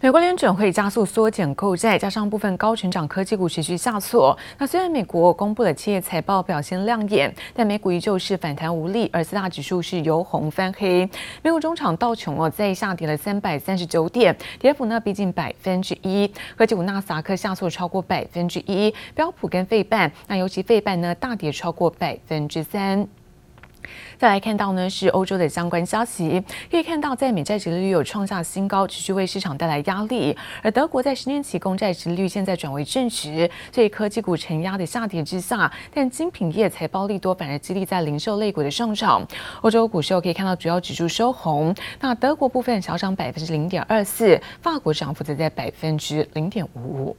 美国联准会加速缩减购债，加上部分高成长科技股持续下挫。那虽然美国公布的企业财报表现亮眼，但美股依旧是反弹无力，而四大指数是由红翻黑。美股中场道琼哦，再下跌了三百三十九点，跌幅呢逼近百分之一。科技股纳斯达克下挫超过百分之一，标普跟费半，那尤其费半呢大跌超过百分之三。再来看到呢，是欧洲的相关消息，可以看到在美债值利率有创下新高，持续为市场带来压力。而德国在十年期公债值利率现在转为正值，所以科技股承压的下跌之下，但精品业财报利多反而激励在零售类股的上涨。欧洲股市可以看到主要指数收红，那德国部分小涨百分之零点二四，法国涨幅则在百分之零点五五。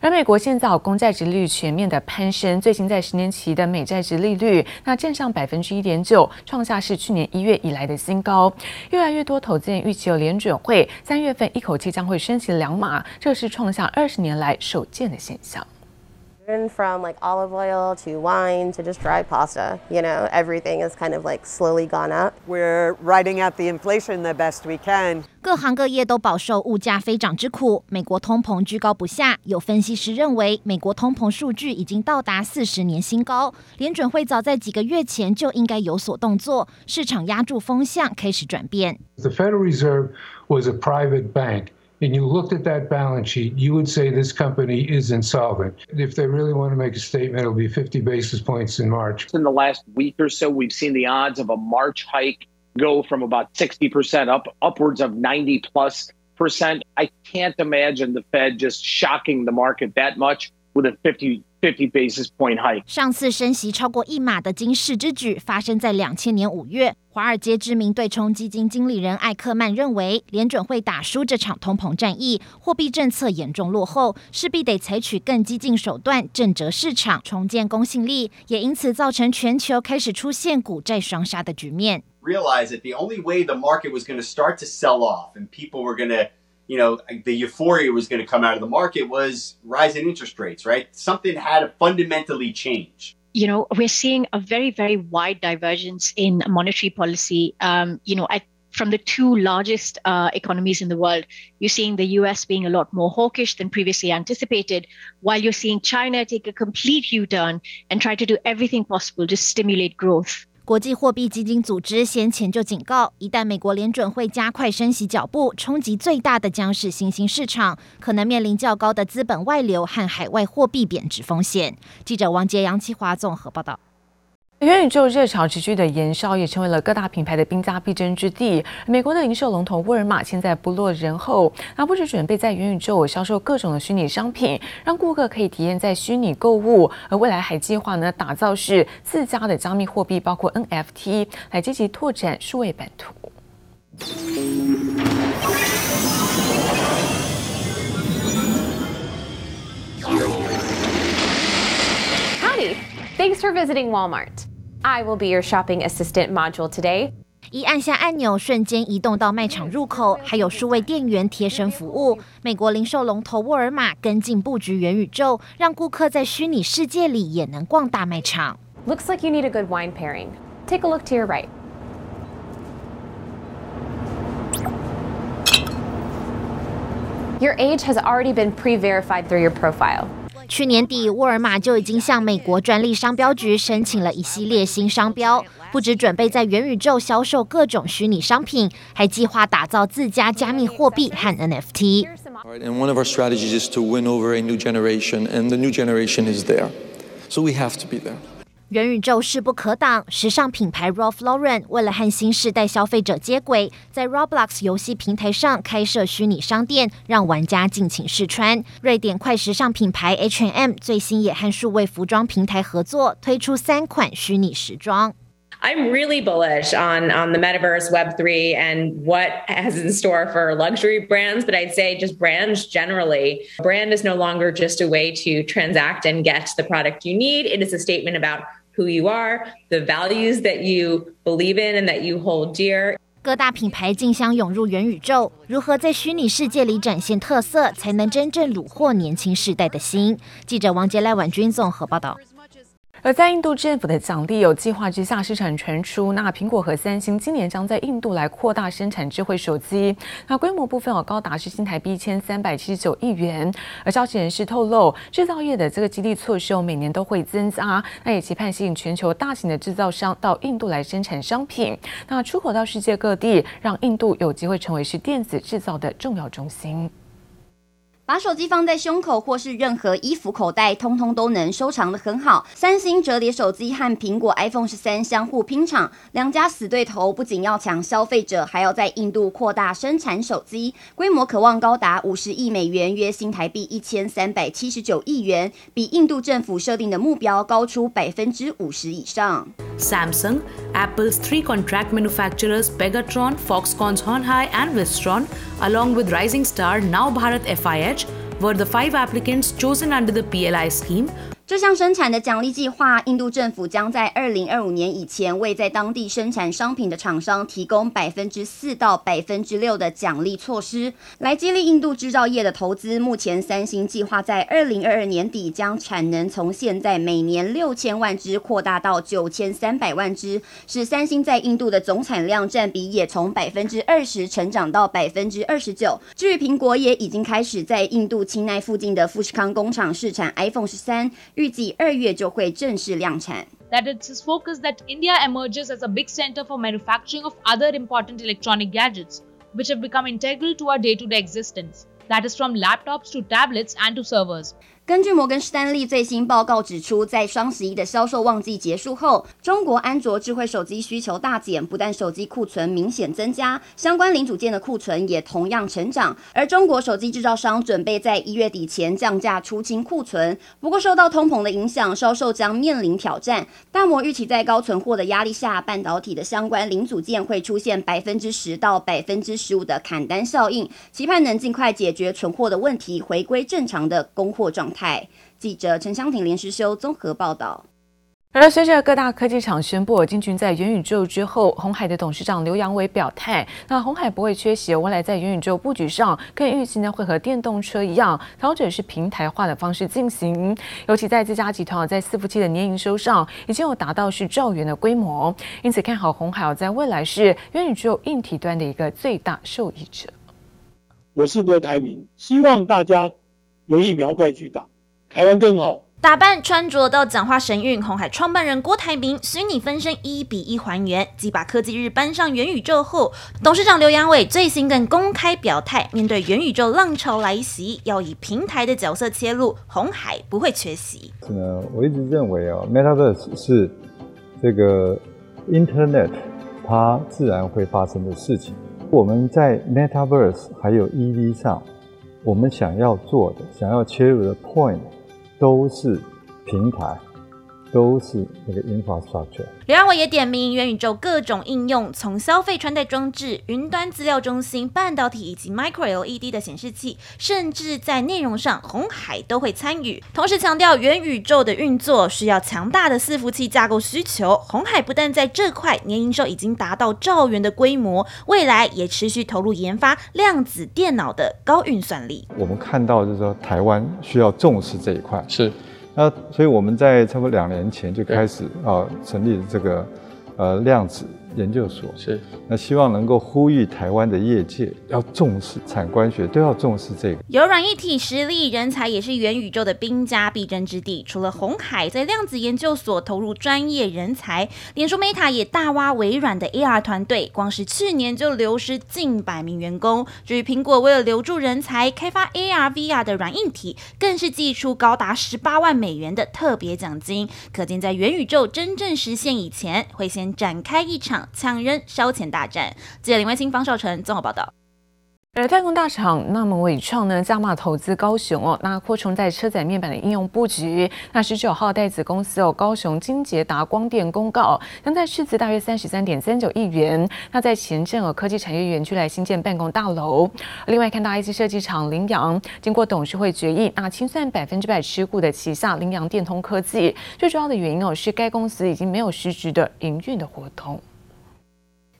而美国现在公债殖利率全面的攀升，最新在十年期的美债殖利率那站上百分之一点九，创下是去年一月以来的新高。越来越多投资人预期有联准会三月份一口气将会升息两码，这是创下二十年来首见的现象。From like olive oil to wine to just dry pasta, you know, everything is kind of like slowly gone up. We're riding out the inflation the best we can. 各行各业都饱受物价飞涨之苦，美国通膨居高不下。有分析师认为，美国通膨数据已经到达四十年新高，联准会早在几个月前就应该有所动作。市场押注风向开始转变。The Federal Reserve was a private bank. and you looked at that balance sheet, you would say this company is insolvent. If they really want to make a statement, it'll be 50 basis points in March. In the last week or so, we've seen the odds of a March hike go from about 60% up upwards of 90 plus percent. I can't imagine the Fed just shocking the market that much with a 50 50 basis point hike. 上次升息超过一码的惊世之举发生在两千年五月。 华尔街知名对冲基金经理人艾克曼认为，联准会打输这场通膨战役，货币政策严重落后，势必得采取更激进手段震慑市场，重建公信力，也因此造成全球开始出现股债双杀的局面。Realize that the only way the market was going to start to sell off and people were going to you know, the euphoria was going to come out of the market was rising interest rates, right? Something had to fundamentally change. You know, we're seeing a very, very wide divergence in monetary policy. Um, you know, from the two largest uh, economies in the world, you're seeing the US being a lot more hawkish than previously anticipated, while you're seeing China take a complete U turn and try to do everything possible to stimulate growth. 国际货币基金组织先前就警告，一旦美国联准会加快升息脚步，冲击最大的将是新兴市场，可能面临较高的资本外流和海外货币贬值风险。记者王杰、杨奇华综合报道。元宇宙热潮持续的延烧，也成为了各大品牌的兵家必争之地。美国的零售龙头沃尔玛现在不落人后，那不止准备在元宇宙销售各种的虚拟商品，让顾客可以体验在虚拟购物，而未来还计划呢打造是自家的加密货币，包括 NFT，来积极拓展数位版图。Howdy, thanks for visiting Walmart. I will be your shopping assistant module today. 一按下按钮，瞬间移动到卖场入口，还有数位店员贴身服务。美国零售龙头沃尔玛跟进布局元宇宙，让顾客在虚拟世界里也能逛大卖场。Looks like you need a good wine pairing. Take a look to your right. Your age has already been pre-verified through your profile. 去年底，沃尔玛就已经向美国专利商标局申请了一系列新商标，不只准备在元宇宙销售各种虚拟商品，还计划打造自家加密货币和 NFT。And one of our strategies is to win over a new generation, and the new generation is there, so we have to be there. 元宇宙势不可挡，时尚品牌 Ralph Lauren 为了和新世代消费者接轨，在 Roblox 游戏平台上开设虚拟商店，让玩家尽情试穿。瑞典快时尚品牌 H&M 最新也和数位服装平台合作，推出三款虚拟时装。I'm really bullish on on the metaverse, Web3, and what has in store for luxury brands. But I'd say just brands generally. Brand is no longer just a way to transact and get the product you need. It is a statement about who you are, the values that you believe in and that you hold dear. 各大品牌竞相涌入元宇宙，如何在虚拟世界里展现特色，才能真正虏获年轻世代的心？记者王杰赖婉君综合报道。而在印度政府的奖励有计划之下，市场传出，那苹果和三星今年将在印度来扩大生产智慧手机，那规模部分有高达是新台币一千三百七十九亿元。而消息人士透露，制造业的这个激励措施每年都会增加，那也期盼吸引全球大型的制造商到印度来生产商品，那出口到世界各地，让印度有机会成为是电子制造的重要中心。把手机放在胸口或是任何衣服口袋，通通都能收藏得很好。三星折叠手机和苹果 iPhone 十三相互拼场，两家死对头不仅要抢消费者，还要在印度扩大生产手机，规模可望高达五十亿美元，约新台币一千三百七十九亿元，比印度政府设定的目标高出百分之五十以上。Samsung, Apple's three contract manufacturers Pegatron, Foxconn's Honhai, and Wistron, along with Rising Star, Now Bharat FIH, were the five applicants chosen under the PLI scheme. 这项生产的奖励计划，印度政府将在二零二五年以前为在当地生产商品的厂商提供百分之四到百分之六的奖励措施，来激励印度制造业的投资。目前，三星计划在二零二二年底将产能从现在每年六千万只扩大到九千三百万只，使三星在印度的总产量占比也从百分之二十成长到百分之二十九。至于苹果，也已经开始在印度钦奈附近的富士康工厂试产 iPhone 十三。预计二月就会正式量产。That it's his focus that India emerges as a big center for manufacturing of other important electronic gadgets, which have become integral to our day-to-day existence. That is from laptops to tablets and to servers. 根据摩根士丹利最新报告指出，在双十一的销售旺季结束后，中国安卓智慧手机需求大减，不但手机库存明显增加，相关零组件的库存也同样成长。而中国手机制造商准备在一月底前降价出清库存，不过受到通膨的影响，销售将面临挑战。大摩预期在高存货的压力下，半导体的相关零组件会出现百分之十到百分之十五的砍单效应，期盼能尽快解决存货的问题，回归正常的供货状态。台记者陈湘婷、连诗修综合报道。而随着各大科技厂宣布进军在元宇宙之后，红海的董事长刘扬伟表态，那红海不会缺席，未来在元宇宙布局上，更预期呢会和电动车一样，调整是平台化的方式进行。尤其在自家集团在伺服器的年营收上，已经有达到是兆元的规模，因此看好红海在未来是元宇宙硬体端的一个最大受益者。我是郭台铭，希望大家。有疫苗快去打，台湾更好。打扮穿着到讲话神韵，红海创办人郭台铭虚拟分身一比一还原，继把科技日搬上元宇宙后，董事长刘扬伟最新更公开表态，面对元宇宙浪潮来袭，要以平台的角色切入，红海不会缺席。呢，我一直认为啊，Metaverse 是这个 Internet 它自然会发生的事情。我们在 Metaverse 还有 EV 上。我们想要做的、想要切入的 point，都是平台。都是那个 infrastructure。刘安伟也点名元宇宙各种应用，从消费穿戴装置、云端资料中心、半导体以及 micro LED 的显示器，甚至在内容上，红海都会参与。同时强调，元宇宙的运作需要强大的伺服器架构需求。红海不但在这块年营收已经达到兆元的规模，未来也持续投入研发量子电脑的高运算力。我们看到就是说，台湾需要重视这一块。是。那所以我们在差不多两年前就开始啊成立了这个呃量子。研究所是，那希望能够呼吁台湾的业界要重视产官学都要重视这个。有软一体实力，人才也是元宇宙的兵家必争之地。除了红海在量子研究所投入专业人才，脸书 Meta 也大挖微软的 AR 团队，光是去年就流失近百名员工。至于苹果为了留住人才，开发 AR VR 的软硬体，更是祭出高达十八万美元的特别奖金。可见在元宇宙真正实现以前，会先展开一场。抢人烧钱大战，记者林威清、方少成综合报道。而太空大厂那么纬创呢，加码投资高雄哦，那扩充在车载面板的应用布局。那十九号带子公司哦，高雄金捷达光电公告，将在市值大约三十三点三九亿元，那在前镇哦科技产业园区来新建办公大楼。另外看到 IC 设计厂凌阳，经过董事会决议，那清算百分之百持股的旗下凌阳电通科技，最主要的原因哦是该公司已经没有实质的营运的活动。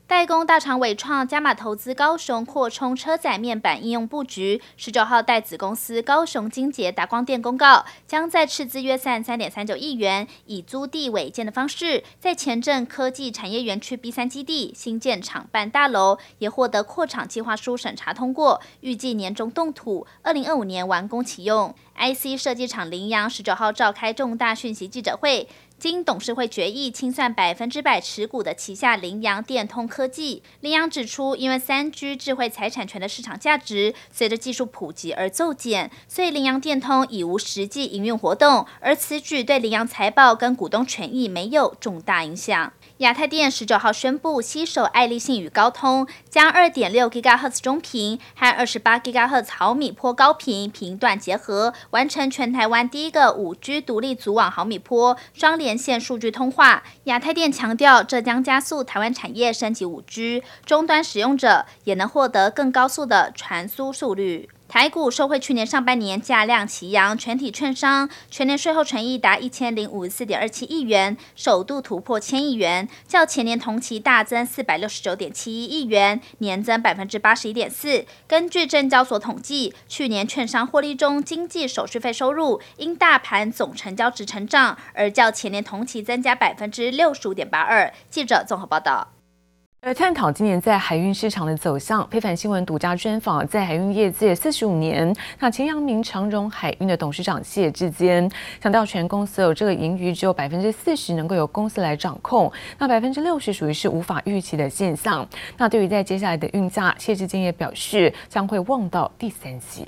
代工大厂伟创加码投资高雄扩充车载面板应用布局。十九号代子公司高雄金捷达光电公告，将在斥资约三三点三九亿元，以租地违建的方式，在前镇科技产业园区 B 三基地新建厂办大楼，也获得扩厂计划书审查通过，预计年中动土，二零二五年完工启用。IC 设计厂凌阳十九号召开重大讯息记者会。经董事会决议清算百分之百持股的旗下羚羊电通科技，羚羊指出，因为三 G 智慧财产权的市场价值随着技术普及而骤减，所以羚羊电通已无实际营运活动，而此举对羚羊财报跟股东权益没有重大影响。亚太电十九号宣布，携手爱立信与高通，将二点六 GHz 中频和二十八 GHz 毫米波高频频段结合，完成全台湾第一个五 G 独立组网毫米波双连线数据通话。亚太电强调，这将加速台湾产业升级五 G，终端使用者也能获得更高速的传输速率。台股受惠去年上半年价量齐扬，全体券商全年税后纯益达一千零五十四点二七亿元，首度突破千亿元，较前年同期大增四百六十九点七一亿元，年增百分之八十一点四。根据证交所统计，去年券商获利中，经纪手续费收入因大盘总成交值成长，而较前年同期增加百分之六十五点八二。记者综合报道。来探讨今年在海运市场的走向，非凡新闻独家专访在海运业界四十五年，那前阳明长荣海运的董事长谢志坚强调，全公司有这个盈余只有百分之四十能够由公司来掌控，那百分之六十属于是无法预期的现象。那对于在接下来的运价，谢志坚也表示将会望到第三季。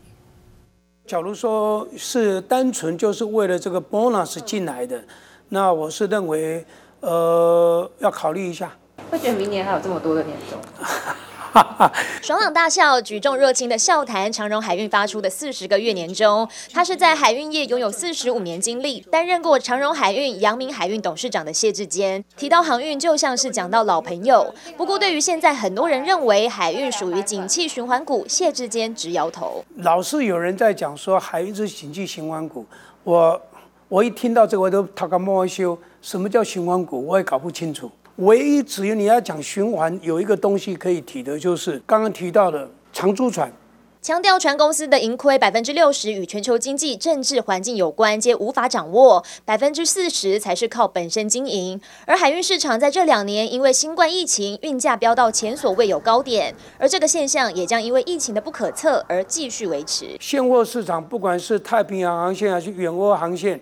假如说是单纯就是为了这个 bonus 进来的，那我是认为，呃，要考虑一下。会觉得明年还有这么多的年终？爽朗大笑、举重若轻的笑谈长荣海运发出的四十个月年终。他是在海运业拥有四十五年经历，担任过长荣海运、阳明海运董事长的谢志坚提到航运就像是讲到老朋友。不过，对于现在很多人认为海运属于景气循环股，谢志坚直摇头。老是有人在讲说海运是景气循环股，我我一听到这个我都他个莫修，什么叫循环股？我也搞不清楚。唯一只有你要讲循环，有一个东西可以提的，就是刚刚提到的长租船。强调船公司的盈亏百分之六十与全球经济政治环境有关，皆无法掌握，百分之四十才是靠本身经营。而海运市场在这两年因为新冠疫情，运价飙到前所未有高点，而这个现象也将因为疫情的不可测而继续维持。现货市场不管是太平洋航线还是远欧航线，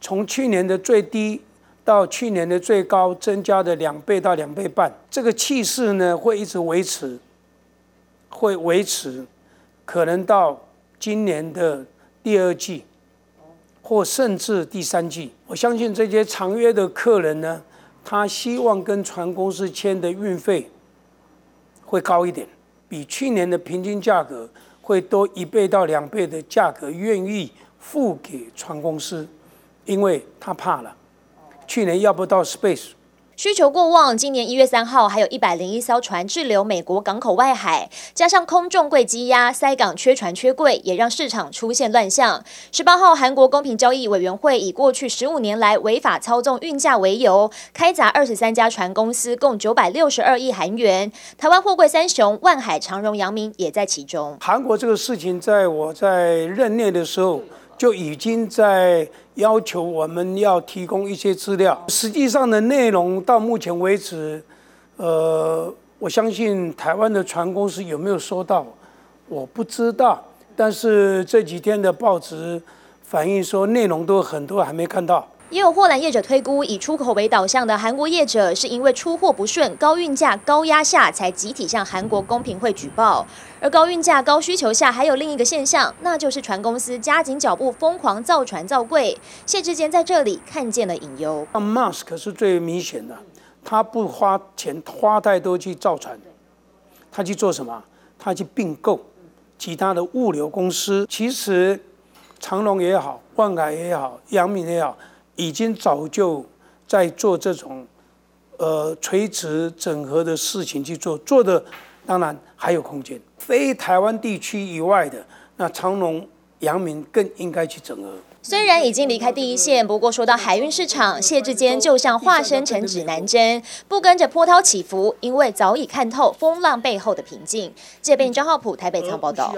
从去年的最低。到去年的最高增加的两倍到两倍半，这个气势呢会一直维持，会维持，可能到今年的第二季，或甚至第三季。我相信这些长约的客人呢，他希望跟船公司签的运费会高一点，比去年的平均价格会多一倍到两倍的价格愿意付给船公司，因为他怕了。去年要不到 space，需求过旺。今年一月三号，还有一百零一艘船滞留美国港口外海，加上空重柜积压，塞港缺船缺柜，也让市场出现乱象。十八号，韩国公平交易委员会以过去十五年来违法操纵运价为由，开闸二十三家船公司，共九百六十二亿韩元。台湾货柜三雄万海、长荣、阳明也在其中。韩国这个事情，在我在任内的时候。就已经在要求我们要提供一些资料，实际上的内容到目前为止，呃，我相信台湾的船公司有没有收到，我不知道。但是这几天的报纸反映说，内容都很多还没看到。也有货篮业者推估，以出口为导向的韩国业者是因为出货不顺、高运价、高压下，才集体向韩国公平会举报。而高运价、高需求下，还有另一个现象，那就是船公司加紧脚步，疯狂造船造柜。谢志坚在这里看见了隐忧。像 Musk 是最明显的，他不花钱花太多去造船，他去做什么？他去并购其他的物流公司。其实长荣也好，万海也好，阳明也好。已经早就在做这种，呃，垂直整合的事情去做，做的当然还有空间。非台湾地区以外的，那长隆、阳明更应该去整合。虽然已经离开第一线，不过说到海运市场，谢志坚就像化身成指南针，不跟着波涛起伏，因为早已看透风浪背后的平静。这边张浩普台北仓报道。